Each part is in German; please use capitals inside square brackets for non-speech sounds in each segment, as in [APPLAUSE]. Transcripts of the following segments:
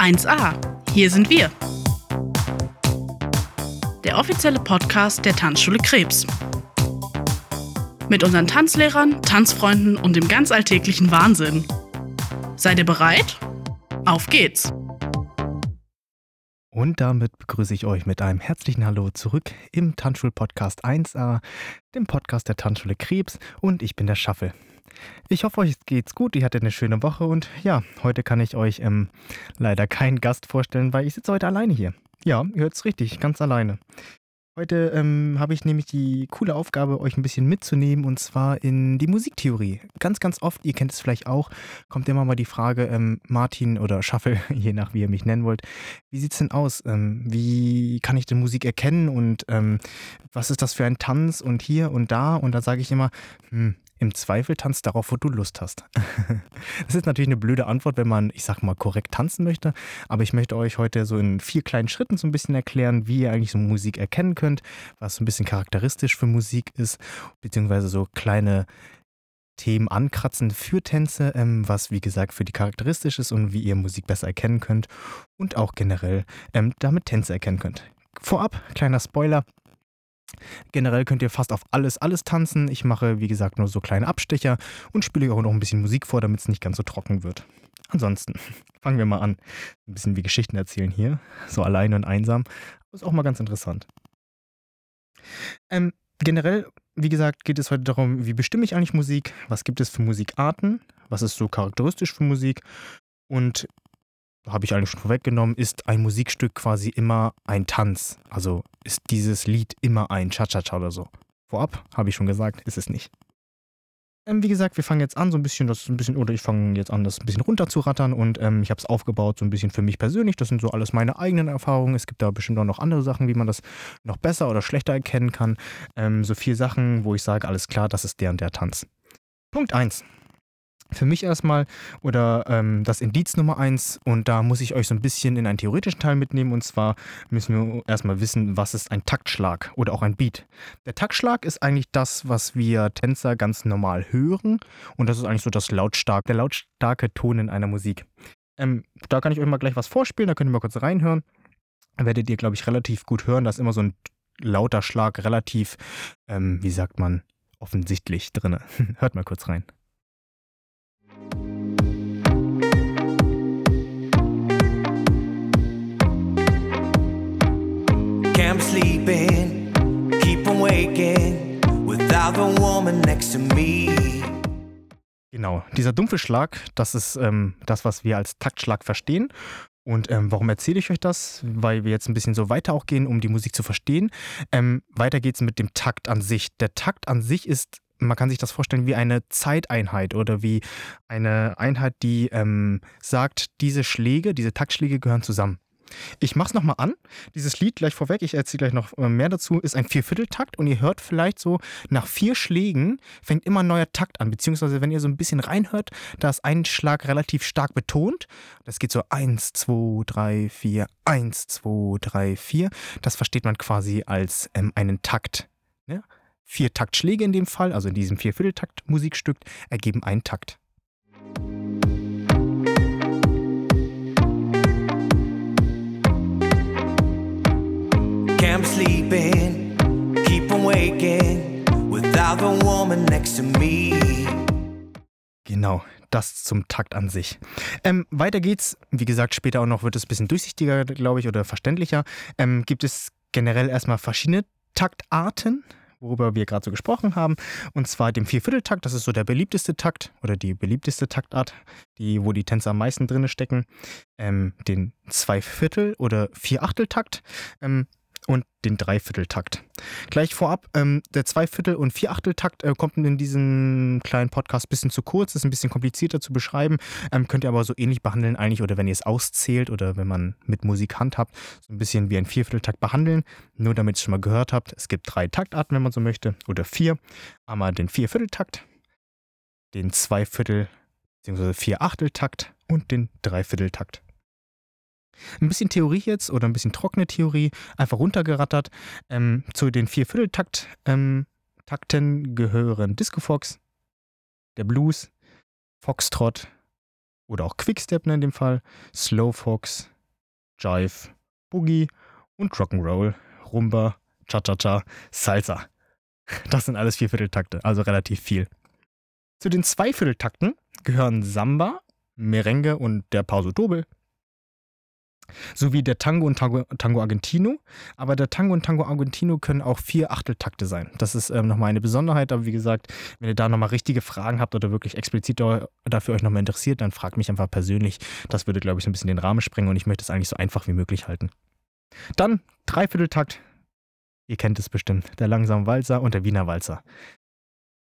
1a. Hier sind wir. Der offizielle Podcast der Tanzschule Krebs. Mit unseren Tanzlehrern, Tanzfreunden und dem ganz alltäglichen Wahnsinn. Seid ihr bereit? Auf geht's! Und damit begrüße ich euch mit einem herzlichen Hallo zurück im Tanzschul-Podcast 1a, dem Podcast der Tanzschule Krebs und ich bin der Schaffel. Ich hoffe, euch geht's gut, ihr hattet eine schöne Woche und ja, heute kann ich euch ähm, leider keinen Gast vorstellen, weil ich sitze heute alleine hier. Ja, ihr hört's richtig, ganz alleine. Heute ähm, habe ich nämlich die coole Aufgabe, euch ein bisschen mitzunehmen und zwar in die Musiktheorie. Ganz, ganz oft, ihr kennt es vielleicht auch, kommt immer mal die Frage, ähm, Martin oder Schaffel, [LAUGHS] je nach wie ihr mich nennen wollt, wie sieht es denn aus? Ähm, wie kann ich denn Musik erkennen und ähm, was ist das für ein Tanz und hier und da? Und da sage ich immer, hm, im Zweifel tanzt darauf, wo du Lust hast. [LAUGHS] das ist natürlich eine blöde Antwort, wenn man, ich sag mal, korrekt tanzen möchte. Aber ich möchte euch heute so in vier kleinen Schritten so ein bisschen erklären, wie ihr eigentlich so Musik erkennen könnt, was so ein bisschen charakteristisch für Musik ist, beziehungsweise so kleine Themen ankratzen für Tänze, ähm, was wie gesagt für die charakteristisch ist und wie ihr Musik besser erkennen könnt und auch generell ähm, damit Tänze erkennen könnt. Vorab, kleiner Spoiler, Generell könnt ihr fast auf alles, alles tanzen. Ich mache, wie gesagt, nur so kleine Abstecher und spiele auch noch ein bisschen Musik vor, damit es nicht ganz so trocken wird. Ansonsten [LAUGHS] fangen wir mal an. Ein bisschen wie Geschichten erzählen hier. So allein und einsam. Ist auch mal ganz interessant. Ähm, generell, wie gesagt, geht es heute darum, wie bestimme ich eigentlich Musik? Was gibt es für Musikarten? Was ist so charakteristisch für Musik? Und habe ich eigentlich schon vorweggenommen, ist ein Musikstück quasi immer ein Tanz. Also ist dieses Lied immer ein Cha-Cha-Cha oder so. Vorab, habe ich schon gesagt, ist es nicht. Ähm, wie gesagt, wir fangen jetzt an, so ein bisschen, das ein bisschen, oder ich fange jetzt an, das ein bisschen runterzurattern und ähm, ich habe es aufgebaut, so ein bisschen für mich persönlich. Das sind so alles meine eigenen Erfahrungen. Es gibt da bestimmt auch noch andere Sachen, wie man das noch besser oder schlechter erkennen kann. Ähm, so vier Sachen, wo ich sage, alles klar, das ist der und der Tanz. Punkt 1 für mich erstmal oder ähm, das Indiz Nummer eins und da muss ich euch so ein bisschen in einen theoretischen Teil mitnehmen und zwar müssen wir erstmal wissen, was ist ein Taktschlag oder auch ein Beat. Der Taktschlag ist eigentlich das, was wir Tänzer ganz normal hören und das ist eigentlich so das lautstarke, der lautstarke Ton in einer Musik. Ähm, da kann ich euch mal gleich was vorspielen, da könnt ihr mal kurz reinhören. Da werdet ihr, glaube ich, relativ gut hören. Da ist immer so ein lauter Schlag relativ, ähm, wie sagt man, offensichtlich drin. [LAUGHS] Hört mal kurz rein. Can't sleep in, keep on waking without the woman next to me. Genau, dieser dumpfe Schlag, das ist ähm, das, was wir als Taktschlag verstehen. Und ähm, warum erzähle ich euch das? Weil wir jetzt ein bisschen so weiter auch gehen, um die Musik zu verstehen. Ähm, weiter geht es mit dem Takt an sich. Der Takt an sich ist man kann sich das vorstellen wie eine Zeiteinheit oder wie eine Einheit, die ähm, sagt, diese Schläge, diese Taktschläge gehören zusammen. Ich mach's nochmal an. Dieses Lied gleich vorweg, ich erzähle gleich noch äh, mehr dazu, ist ein Viervierteltakt und ihr hört vielleicht so, nach vier Schlägen fängt immer ein neuer Takt an. Beziehungsweise, wenn ihr so ein bisschen reinhört, da ist ein Schlag relativ stark betont. Das geht so 1, 2, 3, 4, 1, 2, 3, 4. Das versteht man quasi als ähm, einen Takt. Ne? Vier Taktschläge in dem Fall, also in diesem Viervierteltakt-Musikstück, ergeben einen Takt. Can't sleep in, keep on waking without the woman next to me. Genau, das zum Takt an sich. Ähm, weiter geht's. Wie gesagt, später auch noch wird es ein bisschen durchsichtiger, glaube ich, oder verständlicher. Ähm, gibt es generell erstmal verschiedene Taktarten worüber wir gerade so gesprochen haben, und zwar dem Viervierteltakt. Das ist so der beliebteste Takt oder die beliebteste Taktart, die, wo die Tänzer am meisten drin stecken. Ähm, den Zweiviertel- oder Vierachteltakt. Ähm, und den Dreivierteltakt. Gleich vorab, ähm, der Zweiviertel- und Vierachteltakt äh, kommt in diesem kleinen Podcast ein bisschen zu kurz, ist ein bisschen komplizierter zu beschreiben, ähm, könnt ihr aber so ähnlich behandeln eigentlich oder wenn ihr es auszählt oder wenn man mit Musik handhabt, so ein bisschen wie ein Viervierteltakt behandeln. Nur damit ihr es schon mal gehört habt, es gibt drei Taktarten, wenn man so möchte, oder vier. Einmal den Viervierteltakt, den Zweiviertel- bzw. Vierachteltakt und den Dreivierteltakt. Ein bisschen Theorie jetzt oder ein bisschen trockene Theorie, einfach runtergerattert. Ähm, zu den Viervierteltakt-Takten ähm, gehören Disco Fox, der Blues, Foxtrot oder auch Quickstep in dem Fall, Slowfox, Jive, Boogie und Rock'n'Roll, Rumba, Cha-Cha-Cha, Salsa. Das sind alles Viervierteltakte, also relativ viel. Zu den Zweivierteltakten gehören Samba, Merengue und der Pauso Doble sowie der Tango und Tango, Tango, Argentino. Aber der Tango und Tango Argentino können auch vier Achteltakte sein. Das ist ähm, nochmal eine Besonderheit. Aber wie gesagt, wenn ihr da nochmal richtige Fragen habt oder wirklich explizit dafür euch nochmal interessiert, dann fragt mich einfach persönlich. Das würde, glaube ich, so ein bisschen den Rahmen sprengen und ich möchte es eigentlich so einfach wie möglich halten. Dann Dreivierteltakt. Ihr kennt es bestimmt. Der langsame Walzer und der Wiener Walzer.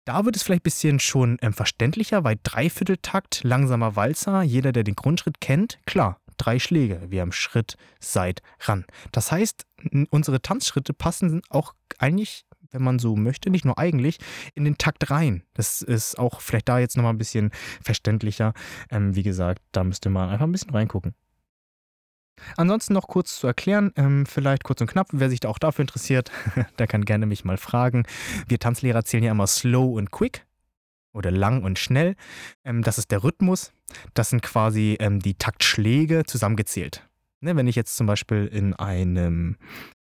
Da wird es vielleicht ein bisschen schon ähm, verständlicher, weil Dreivierteltakt, langsamer Walzer, jeder, der den Grundschritt kennt, klar, drei Schläge. Wir haben Schritt, Seit, Ran. Das heißt, unsere Tanzschritte passen auch eigentlich, wenn man so möchte, nicht nur eigentlich, in den Takt rein. Das ist auch vielleicht da jetzt nochmal ein bisschen verständlicher. Ähm, wie gesagt, da müsste man einfach ein bisschen reingucken. Ansonsten noch kurz zu erklären, ähm, vielleicht kurz und knapp, wer sich da auch dafür interessiert, [LAUGHS] der kann gerne mich mal fragen. Wir Tanzlehrer zählen ja immer slow und quick oder lang und schnell. Ähm, das ist der Rhythmus. Das sind quasi ähm, die Taktschläge zusammengezählt. Ne, wenn ich jetzt zum Beispiel in einem,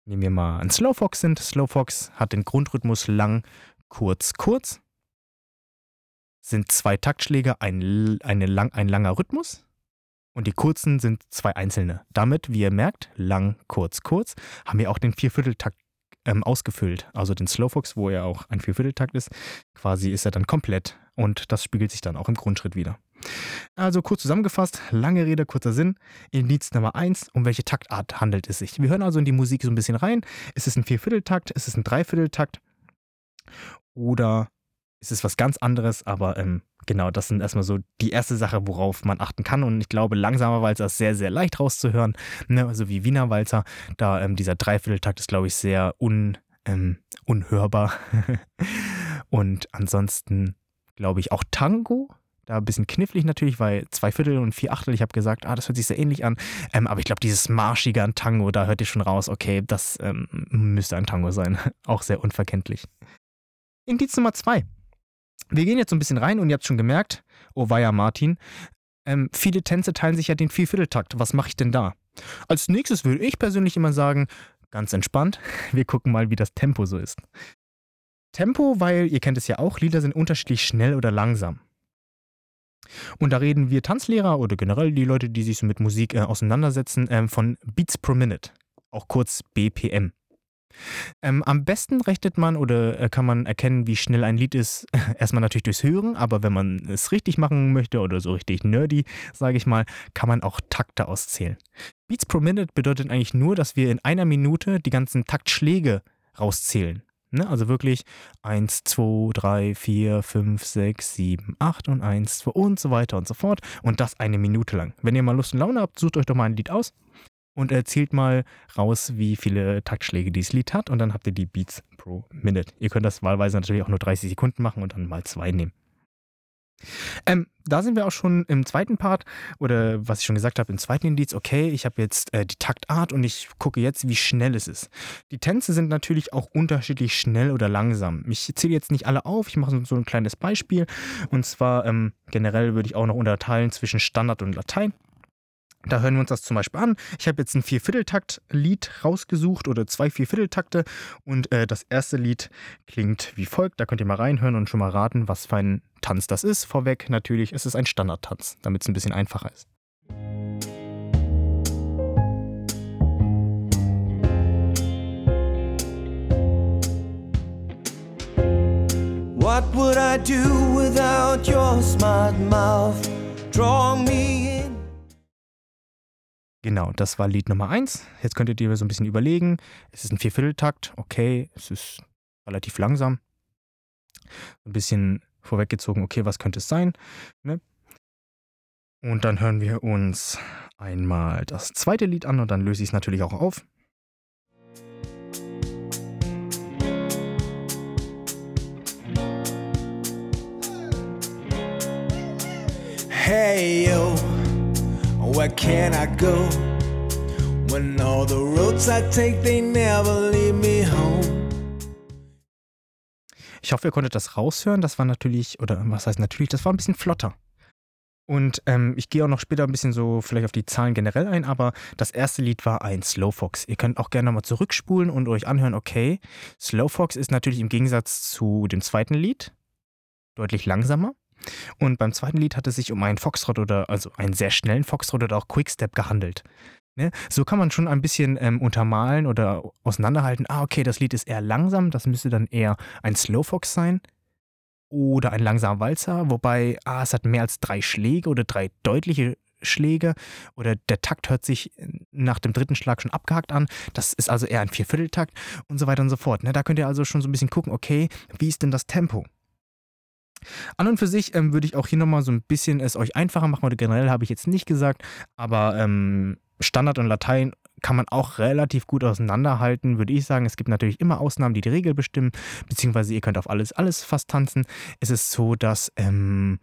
nehmen wir mal ein Slowfox sind. Slowfox hat den Grundrhythmus lang, kurz, kurz. Sind zwei Taktschläge, ein, eine lang, ein langer Rhythmus. Und die kurzen sind zwei einzelne. Damit, wie ihr merkt, lang, kurz, kurz, haben wir auch den Viervierteltakt ähm, ausgefüllt. Also den Slowfox, wo er auch ein Viervierteltakt ist, quasi ist er dann komplett und das spiegelt sich dann auch im Grundschritt wieder. Also kurz zusammengefasst, lange Rede, kurzer Sinn. Indiz Nummer 1, um welche Taktart handelt es sich? Wir hören also in die Musik so ein bisschen rein. Ist es ein Viervierteltakt? Ist es ein Dreivierteltakt? Oder ist es was ganz anderes? Aber ähm, genau, das sind erstmal so die erste Sache, worauf man achten kann. Und ich glaube, langsamer Walzer ist sehr, sehr leicht rauszuhören. Ne? Also wie Wiener Walzer. Da ähm, dieser Dreivierteltakt ist, glaube ich, sehr un, ähm, unhörbar. [LAUGHS] und ansonsten glaube ich auch Tango. Da ein bisschen knifflig natürlich, weil zwei Viertel und vier Achtel, ich habe gesagt, ah, das hört sich sehr ähnlich an. Ähm, aber ich glaube, dieses Marschige an Tango, da hört ihr schon raus, okay, das ähm, müsste ein Tango sein. [LAUGHS] auch sehr unverkenntlich. Indiz Nummer zwei. Wir gehen jetzt so ein bisschen rein und ihr habt schon gemerkt, oh weia Martin, ähm, viele Tänze teilen sich ja den Viervierteltakt. Was mache ich denn da? Als nächstes würde ich persönlich immer sagen, ganz entspannt, [LAUGHS] wir gucken mal, wie das Tempo so ist. Tempo, weil ihr kennt es ja auch, Lieder sind unterschiedlich schnell oder langsam. Und da reden wir Tanzlehrer oder generell die Leute, die sich so mit Musik äh, auseinandersetzen, äh, von Beats per Minute, auch kurz BPM. Ähm, am besten rechnet man oder äh, kann man erkennen, wie schnell ein Lied ist, [LAUGHS] erstmal natürlich durchs Hören, aber wenn man es richtig machen möchte oder so richtig nerdy, sage ich mal, kann man auch Takte auszählen. Beats per Minute bedeutet eigentlich nur, dass wir in einer Minute die ganzen Taktschläge rauszählen. Ne? Also wirklich 1, 2, 3, 4, 5, 6, 7, 8 und 1, 2 und so weiter und so fort. Und das eine Minute lang. Wenn ihr mal Lust und Laune habt, sucht euch doch mal ein Lied aus und erzählt mal raus, wie viele Taktschläge dieses Lied hat und dann habt ihr die Beats pro Minute. Ihr könnt das wahlweise natürlich auch nur 30 Sekunden machen und dann mal zwei nehmen. Ähm, da sind wir auch schon im zweiten Part oder was ich schon gesagt habe, im zweiten Indiz. Okay, ich habe jetzt äh, die Taktart und ich gucke jetzt, wie schnell es ist. Die Tänze sind natürlich auch unterschiedlich schnell oder langsam. Ich zähle jetzt nicht alle auf, ich mache so ein kleines Beispiel. Und zwar ähm, generell würde ich auch noch unterteilen zwischen Standard und Latein. Da hören wir uns das zum Beispiel an. Ich habe jetzt ein Viervierteltakt-Lied rausgesucht oder zwei Viervierteltakte und äh, das erste Lied klingt wie folgt. Da könnt ihr mal reinhören und schon mal raten, was für ein Tanz das ist. Vorweg natürlich ist es ein Standardtanz, damit es ein bisschen einfacher ist. What would I do without your smart mouth? Draw me in. Genau, das war Lied Nummer 1. Jetzt könntet ihr so ein bisschen überlegen. Es ist ein Viervierteltakt, okay, es ist relativ langsam. Ein bisschen vorweggezogen, okay, was könnte es sein? Ne? Und dann hören wir uns einmal das zweite Lied an und dann löse ich es natürlich auch auf. Hey yo where can I go? When all the roads I take, they never lead me home. Ich hoffe, ihr konntet das raushören. Das war natürlich, oder was heißt natürlich, das war ein bisschen flotter. Und ähm, ich gehe auch noch später ein bisschen so vielleicht auf die Zahlen generell ein, aber das erste Lied war ein Slow Fox. Ihr könnt auch gerne nochmal zurückspulen und euch anhören, okay, Slow Fox ist natürlich im Gegensatz zu dem zweiten Lied deutlich langsamer. Und beim zweiten Lied hat es sich um einen Foxtrot oder also einen sehr schnellen Foxtrot oder auch Quickstep gehandelt. Ne? So kann man schon ein bisschen ähm, untermalen oder auseinanderhalten. Ah, okay, das Lied ist eher langsam, das müsste dann eher ein Slow Fox sein oder ein langsamer Walzer, wobei ah, es hat mehr als drei Schläge oder drei deutliche Schläge oder der Takt hört sich nach dem dritten Schlag schon abgehakt an. Das ist also eher ein Viervierteltakt und so weiter und so fort. Ne? Da könnt ihr also schon so ein bisschen gucken, okay, wie ist denn das Tempo? An und für sich ähm, würde ich auch hier nochmal so ein bisschen es euch einfacher machen, oder generell habe ich jetzt nicht gesagt, aber ähm, Standard und Latein kann man auch relativ gut auseinanderhalten, würde ich sagen. Es gibt natürlich immer Ausnahmen, die die Regel bestimmen, beziehungsweise ihr könnt auf alles, alles fast tanzen. Es ist so, dass ähm,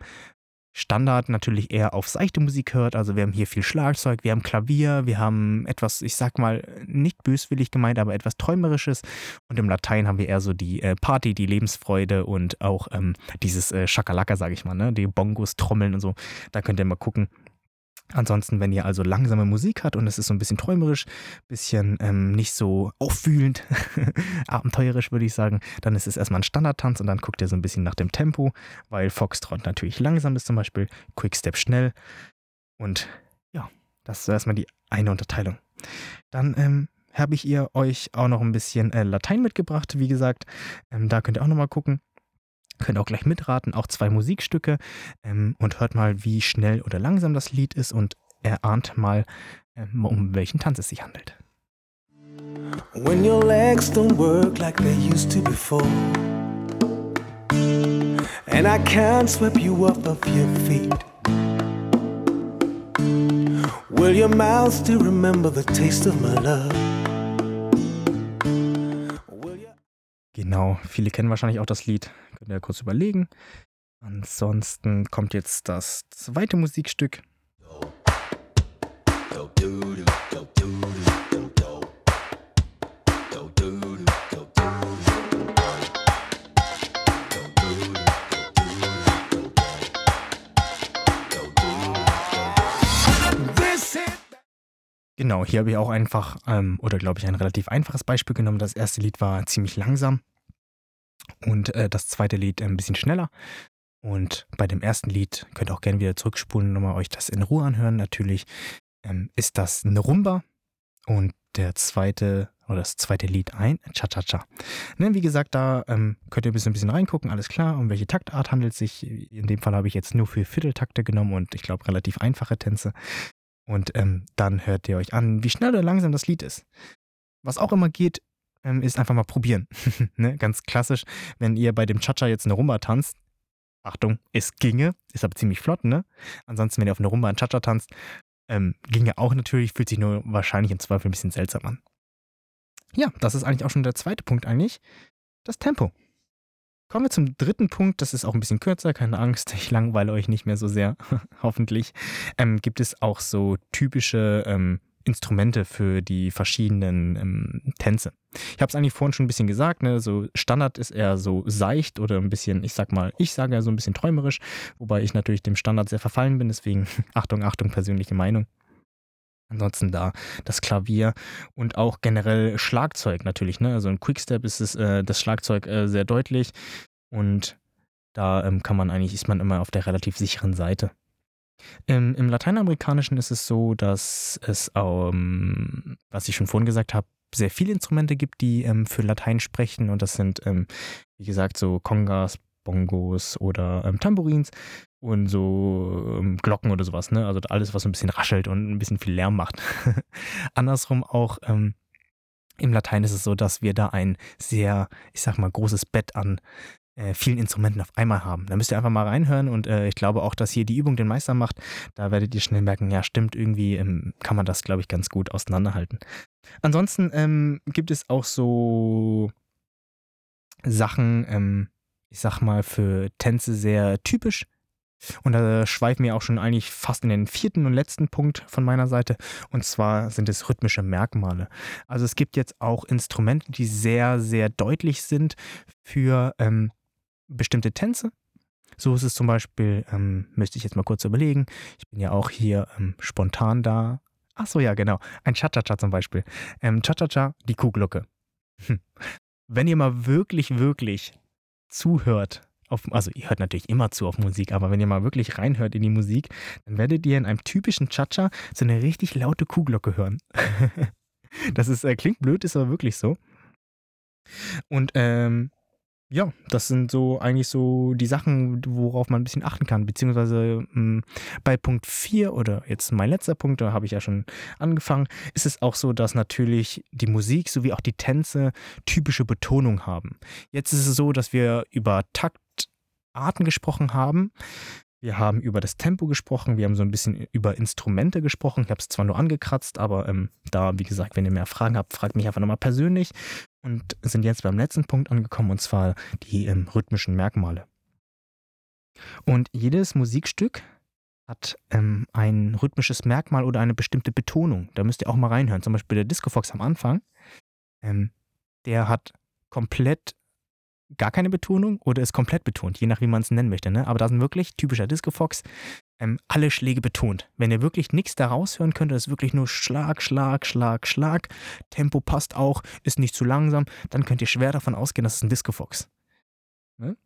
Standard natürlich eher auf seichte Musik hört. Also wir haben hier viel Schlagzeug, wir haben Klavier, wir haben etwas, ich sag mal, nicht böswillig gemeint, aber etwas Träumerisches. Und im Latein haben wir eher so die äh, Party, die Lebensfreude und auch ähm, dieses äh, Schakalaka, sag ich mal, ne? Die Bongos, Trommeln und so. Da könnt ihr mal gucken. Ansonsten, wenn ihr also langsame Musik habt und es ist so ein bisschen träumerisch, bisschen ähm, nicht so auffühlend, [LAUGHS] abenteuerisch würde ich sagen, dann ist es erstmal ein Standardtanz und dann guckt ihr so ein bisschen nach dem Tempo, weil Foxtrot natürlich langsam ist zum Beispiel, Quickstep schnell und ja, das ist erstmal die eine Unterteilung. Dann ähm, habe ich ihr euch auch noch ein bisschen äh, Latein mitgebracht, wie gesagt, ähm, da könnt ihr auch nochmal gucken. Könnt auch gleich mitraten, auch zwei Musikstücke ähm, und hört mal, wie schnell oder langsam das Lied ist und erahnt mal, ähm, um welchen Tanz es sich handelt. When your legs don't work like they used to before And I can't sweep you off of your feet Will your mouth still remember the taste of my love? Genau, viele kennen wahrscheinlich auch das Lied. Könnt ihr kurz überlegen. Ansonsten kommt jetzt das zweite Musikstück. Genau, hier habe ich auch einfach, ähm, oder glaube ich, ein relativ einfaches Beispiel genommen. Das erste Lied war ziemlich langsam und äh, das zweite Lied ein bisschen schneller. Und bei dem ersten Lied könnt ihr auch gerne wieder zurückspulen und nochmal euch das in Ruhe anhören. Natürlich ähm, ist das eine Rumba und der zweite oder das zweite Lied ein Cha-Cha-Cha. Ne, wie gesagt, da ähm, könnt ihr ein bisschen, ein bisschen reingucken, alles klar. Um welche Taktart handelt es sich? In dem Fall habe ich jetzt nur für Vierteltakte genommen und ich glaube relativ einfache Tänze. Und ähm, dann hört ihr euch an, wie schnell oder langsam das Lied ist. Was auch immer geht, ähm, ist einfach mal probieren. [LAUGHS] ne? Ganz klassisch, wenn ihr bei dem Cha-Cha jetzt eine Rumba tanzt, Achtung, es ginge, ist aber ziemlich flott, ne? Ansonsten, wenn ihr auf eine Rumba ein Cha-Cha tanzt, ähm, ginge auch natürlich, fühlt sich nur wahrscheinlich im Zweifel ein bisschen seltsam an. Ja, das ist eigentlich auch schon der zweite Punkt eigentlich, das Tempo. Kommen wir zum dritten Punkt, das ist auch ein bisschen kürzer, keine Angst, [LAUGHS] ich langweile euch nicht mehr so sehr, [LAUGHS] hoffentlich. Ähm, gibt es auch so typische ähm, Instrumente für die verschiedenen ähm, Tänze. Ich habe es eigentlich vorhin schon ein bisschen gesagt, ne? so Standard ist eher so seicht oder ein bisschen, ich sag mal, ich sage ja so ein bisschen träumerisch, wobei ich natürlich dem Standard sehr verfallen bin, deswegen [LAUGHS] Achtung, Achtung, persönliche Meinung. Ansonsten da das Klavier und auch generell Schlagzeug natürlich. Ne? Also im Quickstep ist es äh, das Schlagzeug äh, sehr deutlich und da ähm, kann man eigentlich, ist man immer auf der relativ sicheren Seite. Im, Im Lateinamerikanischen ist es so, dass es, ähm, was ich schon vorhin gesagt habe, sehr viele Instrumente gibt, die ähm, für Latein sprechen. Und das sind, ähm, wie gesagt, so Congas, Bongos oder ähm, Tambourins und so ähm, Glocken oder sowas, ne? Also alles, was so ein bisschen raschelt und ein bisschen viel Lärm macht. [LAUGHS] Andersrum auch ähm, im Latein ist es so, dass wir da ein sehr, ich sag mal, großes Bett an äh, vielen Instrumenten auf einmal haben. Da müsst ihr einfach mal reinhören und äh, ich glaube auch, dass hier die Übung den Meister macht. Da werdet ihr schnell merken, ja, stimmt, irgendwie ähm, kann man das, glaube ich, ganz gut auseinanderhalten. Ansonsten ähm, gibt es auch so Sachen, ähm, ich sag mal, für Tänze sehr typisch. Und da schweifen wir auch schon eigentlich fast in den vierten und letzten Punkt von meiner Seite. Und zwar sind es rhythmische Merkmale. Also es gibt jetzt auch Instrumente, die sehr, sehr deutlich sind für ähm, bestimmte Tänze. So ist es zum Beispiel, ähm, müsste ich jetzt mal kurz überlegen. Ich bin ja auch hier ähm, spontan da. Ach so, ja, genau. Ein Cha-Cha-Cha zum Beispiel. Ähm, Cha-Cha-Cha, die Kuhglocke. Hm. Wenn ihr mal wirklich, wirklich zuhört, auf, also ihr hört natürlich immer zu auf Musik, aber wenn ihr mal wirklich reinhört in die Musik, dann werdet ihr in einem typischen Cha-Cha so eine richtig laute Kuhglocke hören. [LAUGHS] das ist, äh, klingt blöd, ist aber wirklich so. Und ähm, ja, das sind so eigentlich so die Sachen, worauf man ein bisschen achten kann. Beziehungsweise mh, hm, bei Punkt 4 oder jetzt mein letzter Punkt, da habe ich ja schon angefangen, ist es auch so, dass natürlich die Musik sowie auch die Tänze typische Betonung haben. Jetzt ist es so, dass wir über Taktarten gesprochen haben. Wir haben über das Tempo gesprochen, wir haben so ein bisschen über Instrumente gesprochen. Ich habe es zwar nur angekratzt, aber ähm, da, wie gesagt, wenn ihr mehr Fragen habt, fragt mich einfach nochmal persönlich. Und sind jetzt beim letzten Punkt angekommen, und zwar die ähm, rhythmischen Merkmale. Und jedes Musikstück hat ähm, ein rhythmisches Merkmal oder eine bestimmte Betonung. Da müsst ihr auch mal reinhören. Zum Beispiel der Disco Fox am Anfang, ähm, der hat komplett gar keine Betonung oder ist komplett betont, je nach wie man es nennen möchte. Ne? Aber da sind wirklich typischer Disco Fox ähm, alle Schläge betont. Wenn ihr wirklich nichts da raushören könnt, ist wirklich nur Schlag, Schlag, Schlag, Schlag. Tempo passt auch, ist nicht zu langsam, dann könnt ihr schwer davon ausgehen, dass es ein Disco Fox. Ne?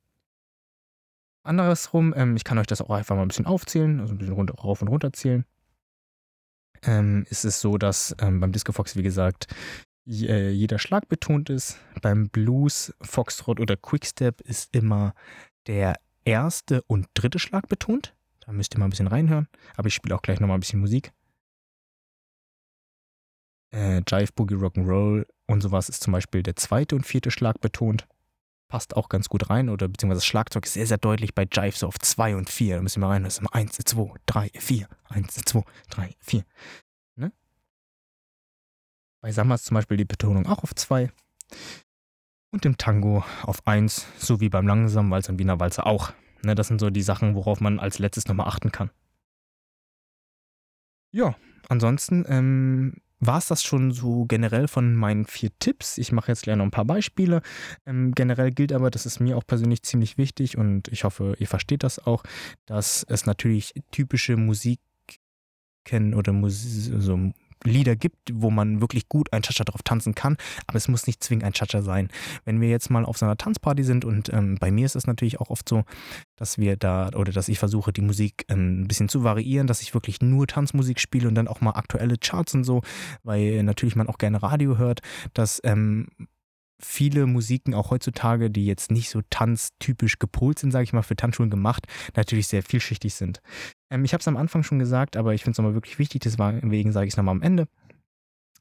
Andersrum, ähm, ich kann euch das auch einfach mal ein bisschen aufzählen, also ein bisschen runter, rauf und runter zählen. Ähm, ist es so, dass ähm, beim Disco Fox, wie gesagt, jeder Schlag betont ist. Beim Blues, Foxtrot oder Quickstep ist immer der erste und dritte Schlag betont. Da müsst ihr mal ein bisschen reinhören. Aber ich spiele auch gleich nochmal ein bisschen Musik. Äh, Jive, Boogie, Rock'n'Roll und sowas ist zum Beispiel der zweite und vierte Schlag betont. Passt auch ganz gut rein. Oder beziehungsweise das Schlagzeug ist sehr, sehr deutlich bei Jive so auf 2 und 4. Da müsst ihr mal reinhören. Das ist immer 1, 2, 3, 4. 1, 2, 3, 4. Bei Samba zum Beispiel die Betonung auch auf 2 und im Tango auf 1, so wie beim langsamen Walzer und Wiener Walzer auch. Ne, das sind so die Sachen, worauf man als letztes nochmal achten kann. Ja, ansonsten ähm, war es das schon so generell von meinen vier Tipps. Ich mache jetzt gleich noch ein paar Beispiele. Ähm, generell gilt aber, das ist mir auch persönlich ziemlich wichtig und ich hoffe, ihr versteht das auch, dass es natürlich typische Musik oder Musik, so Lieder gibt, wo man wirklich gut ein Cha-Cha drauf tanzen kann, aber es muss nicht zwingend ein Cha-Cha sein. Wenn wir jetzt mal auf so einer Tanzparty sind und ähm, bei mir ist es natürlich auch oft so, dass wir da oder dass ich versuche, die Musik ähm, ein bisschen zu variieren, dass ich wirklich nur Tanzmusik spiele und dann auch mal aktuelle Charts und so, weil natürlich man auch gerne Radio hört, dass ähm, viele Musiken auch heutzutage, die jetzt nicht so tanztypisch gepolt sind, sage ich mal, für Tanzschulen gemacht, natürlich sehr vielschichtig sind. Ähm, ich habe es am Anfang schon gesagt, aber ich finde es nochmal wirklich wichtig, deswegen sage ich es nochmal am Ende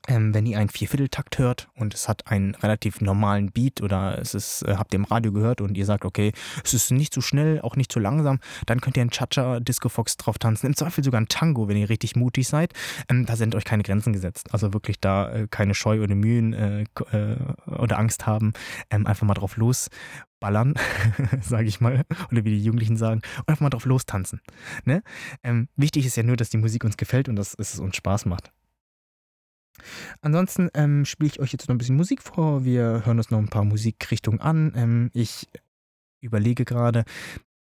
ähm, wenn ihr einen Viervierteltakt hört und es hat einen relativ normalen Beat oder es ist, äh, habt ihr im Radio gehört und ihr sagt, okay, es ist nicht zu schnell, auch nicht zu langsam, dann könnt ihr einen Cha-Cha, Disco Fox drauf tanzen. Im Zweifel sogar ein Tango, wenn ihr richtig mutig seid. Ähm, da sind euch keine Grenzen gesetzt. Also wirklich da äh, keine Scheu oder Mühen äh, äh oder Angst haben. Ähm, einfach mal drauf losballern, [LAUGHS] sage ich mal, oder wie die Jugendlichen sagen, und einfach mal drauf lostanzen. Ne? Ähm, wichtig ist ja nur, dass die Musik uns gefällt und dass es uns Spaß macht. Ansonsten ähm, spiele ich euch jetzt noch ein bisschen Musik vor. Wir hören uns noch ein paar Musikrichtungen an. Ähm, ich überlege gerade,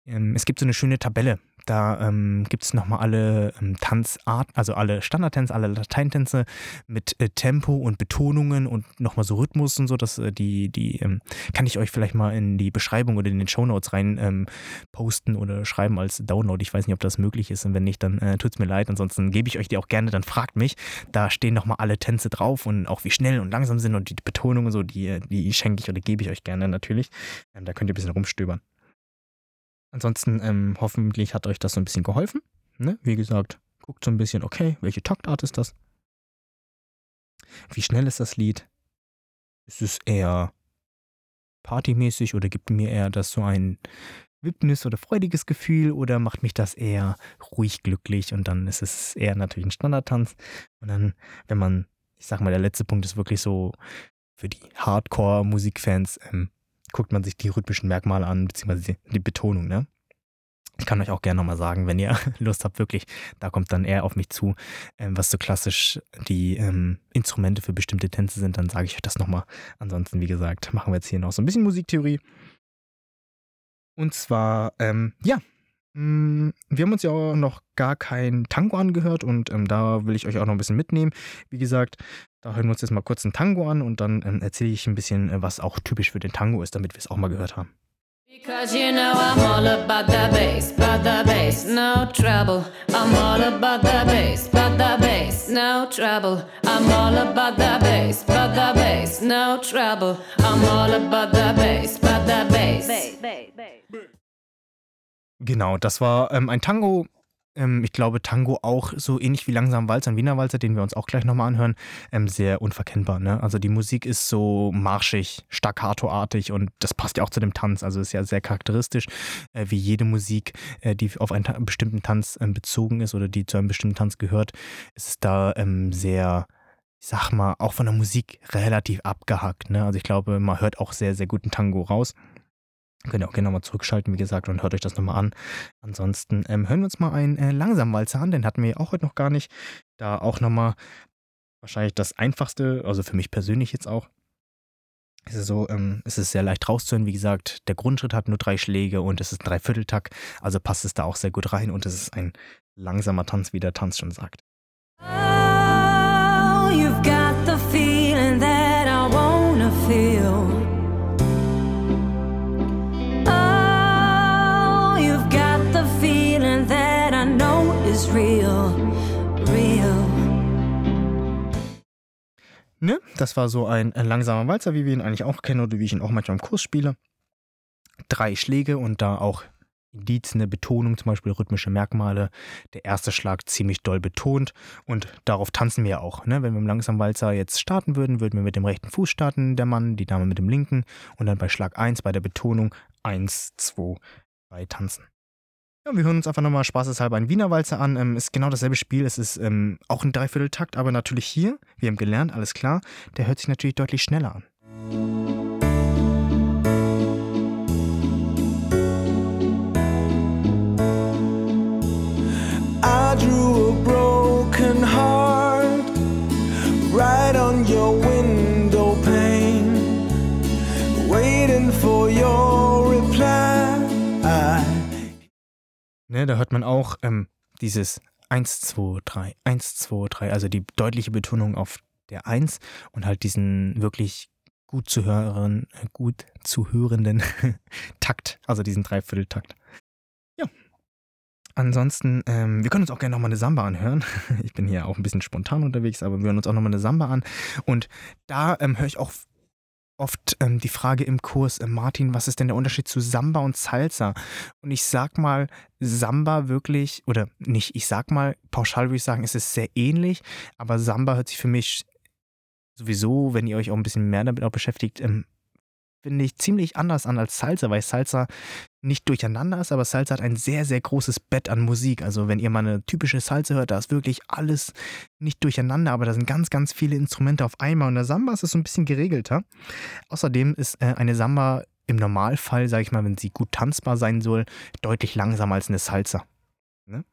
es gibt so eine schöne Tabelle. Da ähm, gibt es nochmal alle ähm, Tanzarten, also alle Standardtänze, alle Lateintänze mit äh, Tempo und Betonungen und nochmal so Rhythmus und so. Das, äh, die, die ähm, kann ich euch vielleicht mal in die Beschreibung oder in den Shownotes rein ähm, posten oder schreiben als Download. Ich weiß nicht, ob das möglich ist und wenn nicht, dann äh, tut es mir leid. Ansonsten gebe ich euch die auch gerne, dann fragt mich. Da stehen nochmal alle Tänze drauf und auch wie schnell und langsam sind und die Betonungen so, die, die schenke ich oder gebe ich euch gerne natürlich. Ähm, da könnt ihr ein bisschen rumstöbern. Ansonsten ähm, hoffentlich hat euch das so ein bisschen geholfen. Ne? Wie gesagt, guckt so ein bisschen, okay, welche Taktart ist das? Wie schnell ist das Lied? Ist es eher partymäßig oder gibt mir eher das so ein Wipnis oder freudiges Gefühl oder macht mich das eher ruhig glücklich und dann ist es eher natürlich ein Standardtanz. Und dann, wenn man, ich sag mal, der letzte Punkt ist wirklich so für die Hardcore-Musikfans, ähm, guckt man sich die rhythmischen Merkmale an, beziehungsweise die Betonung, ne? Ich kann euch auch gerne nochmal sagen, wenn ihr [LAUGHS] Lust habt, wirklich, da kommt dann eher auf mich zu, ähm, was so klassisch die ähm, Instrumente für bestimmte Tänze sind, dann sage ich euch das nochmal. Ansonsten, wie gesagt, machen wir jetzt hier noch so ein bisschen Musiktheorie Und zwar, ähm, ja, mm, wir haben uns ja auch noch gar kein Tango angehört und ähm, da will ich euch auch noch ein bisschen mitnehmen. Wie gesagt, da hören wir uns jetzt mal kurz ein Tango an und dann ähm, erzähle ich ein bisschen, äh, was auch typisch für den Tango ist, damit wir es auch mal gehört haben. Because you know I'm all about the bass, about the bass, no trouble. I'm all about the bass, about the bass, no trouble. I'm all about the bass, about the bass, no trouble. I'm all about the bass, about the bass. Genau, das war ähm, ein Tango ähm, ich glaube, Tango auch so ähnlich wie Langsam Walzer, ein Wiener Walzer, den wir uns auch gleich nochmal anhören, ähm, sehr unverkennbar. Ne? Also die Musik ist so marschig, staccato-artig und das passt ja auch zu dem Tanz. Also ist ja sehr charakteristisch, äh, wie jede Musik, äh, die auf einen ta bestimmten Tanz äh, bezogen ist oder die zu einem bestimmten Tanz gehört, ist es da ähm, sehr ich sag mal, auch von der Musik relativ abgehackt. Ne? Also ich glaube, man hört auch sehr, sehr guten Tango raus. Könnt ihr auch gerne nochmal zurückschalten, wie gesagt, und hört euch das nochmal an. Ansonsten ähm, hören wir uns mal einen äh, Langsamwalzer an, den hatten wir auch heute noch gar nicht. Da auch nochmal wahrscheinlich das einfachste, also für mich persönlich jetzt auch. Es ist so, ähm, es ist sehr leicht rauszuhören. Wie gesagt, der Grundschritt hat nur drei Schläge und es ist ein Dreivierteltakt, also passt es da auch sehr gut rein und es ist ein langsamer Tanz, wie der Tanz schon sagt. Oh, you've got the feeling that I wanna feel. Ne? Das war so ein äh, langsamer Walzer, wie wir ihn eigentlich auch kennen oder wie ich ihn auch manchmal im Kurs spiele. Drei Schläge und da auch Indizien, eine Betonung, zum Beispiel rhythmische Merkmale. Der erste Schlag ziemlich doll betont und darauf tanzen wir auch. Ne? Wenn wir im langsamen Walzer jetzt starten würden, würden wir mit dem rechten Fuß starten, der Mann, die Dame mit dem linken und dann bei Schlag 1 bei der Betonung 1, 2, 3 tanzen. Ja, wir hören uns einfach nochmal spaßeshalber einen Wiener Walzer an. Ähm, ist genau dasselbe Spiel. Es ist ähm, auch ein Dreivierteltakt, aber natürlich hier, wir haben gelernt, alles klar, der hört sich natürlich deutlich schneller an. Ne, da hört man auch ähm, dieses 1, 2, 3, 1, 2, 3, also die deutliche Betonung auf der 1 und halt diesen wirklich gut zu hören, äh, gut zu hörenden [LAUGHS] Takt, also diesen Dreivierteltakt. Ja. Ansonsten, ähm, wir können uns auch gerne nochmal eine Samba anhören. [LAUGHS] Ich bin hier auch ein bisschen spontan unterwegs, aber wir hören uns auch nochmal eine Samba an. Und da ähm, höre ich auch oft ähm, die Frage im Kurs, äh, Martin, was ist denn der Unterschied zu Samba und Salsa? Und ich sag mal, Samba wirklich, oder nicht, ich sag mal, pauschal würde ich sagen, es ist sehr ähnlich, aber Samba hört sich für mich sowieso, wenn ihr euch auch ein bisschen mehr damit auch beschäftigt, ähm, finde ich ziemlich anders an als Salsa, weil Salsa nicht durcheinander ist, aber Salsa hat ein sehr, sehr großes Bett an Musik. Also wenn ihr mal eine typische Salsa hört, da ist wirklich alles nicht durcheinander, aber da sind ganz, ganz viele Instrumente auf einmal. Und der Samba ist es so ein bisschen geregelter. Außerdem ist äh, eine Samba im Normalfall, sage ich mal, wenn sie gut tanzbar sein soll, deutlich langsamer als eine Salsa. Ne?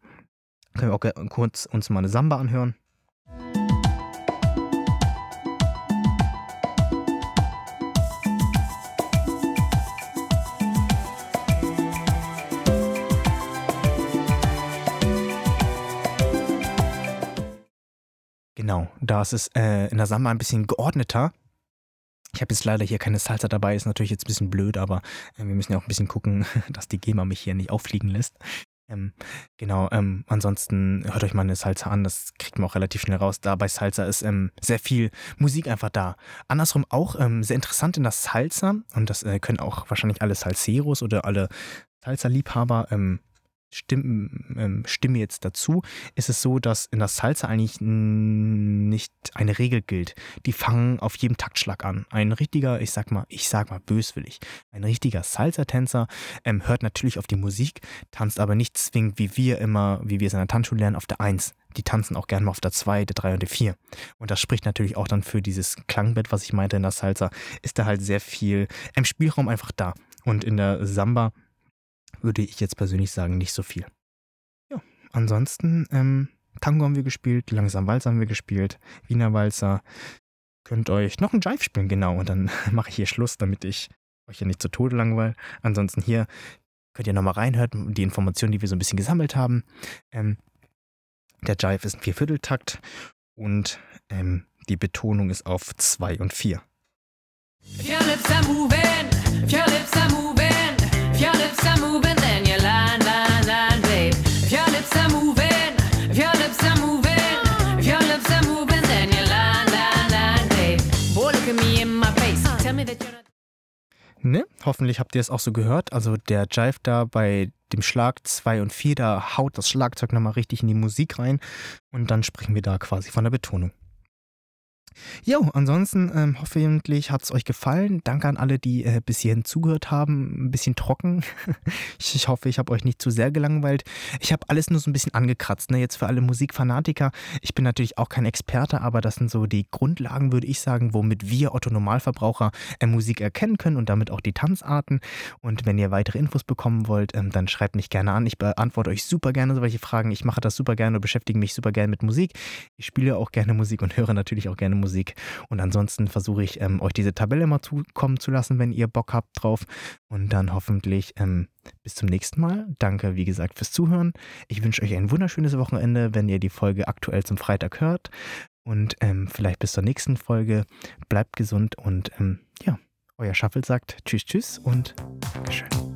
Können wir auch kurz uns mal eine Samba anhören. Genau, da ist es äh, in der Samba ein bisschen geordneter. Ich habe jetzt leider hier keine Salsa dabei, ist natürlich jetzt ein bisschen blöd, aber äh, wir müssen ja auch ein bisschen gucken, [LAUGHS] dass die GEMA mich hier nicht auffliegen lässt. Ähm, genau, ähm, ansonsten hört euch mal eine Salsa an, das kriegt man auch relativ schnell raus. Da bei Salsa ist ähm, sehr viel Musik einfach da. Andersrum auch ähm, sehr interessant in der Salsa, und das äh, können auch wahrscheinlich alle Salseros oder alle Salsa-Liebhaber ähm, stimmen, ähm, stimme jetzt dazu, ist es so, dass in der Salsa eigentlich nicht eine Regel gilt. Die fangen auf jedem Taktschlag an. Ein richtiger, ich sag mal, ich sag mal böswillig, ein richtiger Salsa-Tänzer ähm, hört natürlich auf die Musik, tanzt aber nicht zwingend wie wir immer, wie wir es in der Tanzschule lernen, auf der 1. Die tanzen auch gerne mal auf der 2, der 3 und der 4. Und das spricht natürlich auch dann für dieses Klangbett, was ich meinte in der Salsa, ist da halt sehr viel im Spielraum einfach da. Und in der Samba würde ich jetzt persönlich sagen, nicht so viel. Ja, ansonsten, ähm, Tango haben wir gespielt, langsam Walzer haben wir gespielt, Wiener Walzer. Könnt euch noch einen Jive spielen, genau, und dann [LAUGHS] mache ich hier Schluss, damit ich euch ja nicht zu Tode langweile. Ansonsten hier könnt ihr nochmal reinhören, die Informationen, die wir so ein bisschen gesammelt haben. Ähm, der Jive ist ein Viervierteltakt und ähm, die Betonung ist auf 2 und 4. If your lips are moving, if your lips are moving, Ne? Hoffentlich habt ihr es auch so gehört. Also der Jive da bei dem Schlag 2 und 4, da haut das Schlagzeug nochmal richtig in die Musik rein und dann sprechen wir da quasi von der Betonung. Jo, ansonsten ähm, hoffentlich hat es euch gefallen. Danke an alle, die äh, bis hierhin zugehört haben. Ein bisschen trocken. [LAUGHS] ich, ich hoffe, ich habe euch nicht zu sehr gelangweilt. Ich habe alles nur so ein bisschen angekratzt. Ne? Jetzt für alle Musikfanatiker. Ich bin natürlich auch kein Experte, aber das sind so die Grundlagen, würde ich sagen, womit wir Otto Normalverbraucher äh, Musik erkennen können und damit auch die Tanzarten. Und wenn ihr weitere Infos bekommen wollt, ähm, dann schreibt mich gerne an. Ich beantworte euch super gerne solche Fragen. Ich mache das super gerne und beschäftige mich super gerne mit Musik. Ich spiele auch gerne Musik und höre natürlich auch gerne Musik. Und ansonsten versuche ich, ähm, euch diese Tabelle mal zukommen zu lassen, wenn ihr Bock habt drauf. Und dann hoffentlich ähm, bis zum nächsten Mal. Danke, wie gesagt, fürs Zuhören. Ich wünsche euch ein wunderschönes Wochenende, wenn ihr die Folge aktuell zum Freitag hört. Und ähm, vielleicht bis zur nächsten Folge. Bleibt gesund und ähm, ja, euer Shuffle sagt Tschüss, Tschüss und Dankeschön.